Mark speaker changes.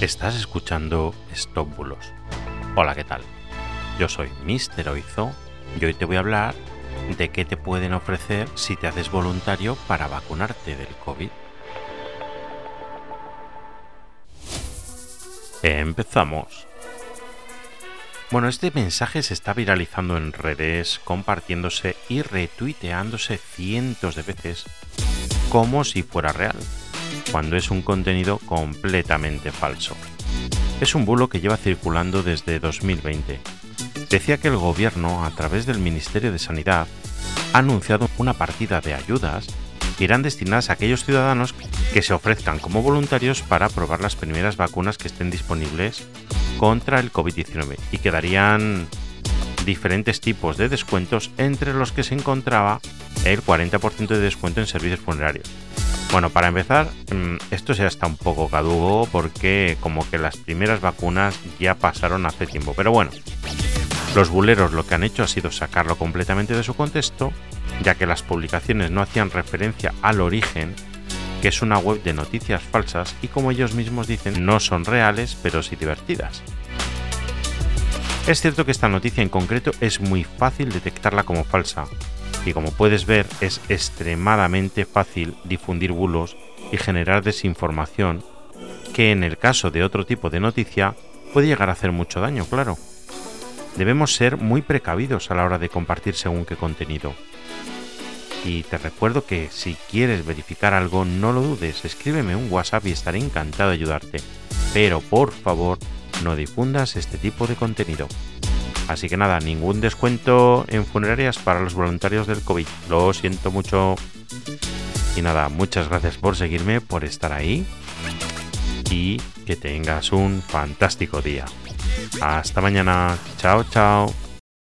Speaker 1: Estás escuchando Stop Bulos. Hola, ¿qué tal? Yo soy Mister Oizo y hoy te voy a hablar de qué te pueden ofrecer si te haces voluntario para vacunarte del COVID. Empezamos. Bueno, este mensaje se está viralizando en redes, compartiéndose y retuiteándose cientos de veces como si fuera real, cuando es un contenido completamente falso. Es un bulo que lleva circulando desde 2020. Decía que el gobierno, a través del Ministerio de Sanidad, ha anunciado una partida de ayudas que irán destinadas a aquellos ciudadanos que se ofrezcan como voluntarios para probar las primeras vacunas que estén disponibles contra el COVID-19 y que darían diferentes tipos de descuentos entre los que se encontraba el 40% de descuento en servicios funerarios. Bueno, para empezar, mm, esto ya está un poco cadugo porque como que las primeras vacunas ya pasaron hace tiempo. Pero bueno, los buleros lo que han hecho ha sido sacarlo completamente de su contexto, ya que las publicaciones no hacían referencia al origen, que es una web de noticias falsas y como ellos mismos dicen, no son reales, pero sí divertidas. Es cierto que esta noticia en concreto es muy fácil detectarla como falsa, y como puedes ver es extremadamente fácil difundir bulos y generar desinformación que en el caso de otro tipo de noticia puede llegar a hacer mucho daño, claro. Debemos ser muy precavidos a la hora de compartir según qué contenido. Y te recuerdo que si quieres verificar algo, no lo dudes, escríbeme un WhatsApp y estaré encantado de ayudarte. Pero por favor, no difundas este tipo de contenido. Así que nada, ningún descuento en funerarias para los voluntarios del COVID. Lo siento mucho. Y nada, muchas gracias por seguirme, por estar ahí. Y que tengas un fantástico día. Hasta mañana. Chao, chao.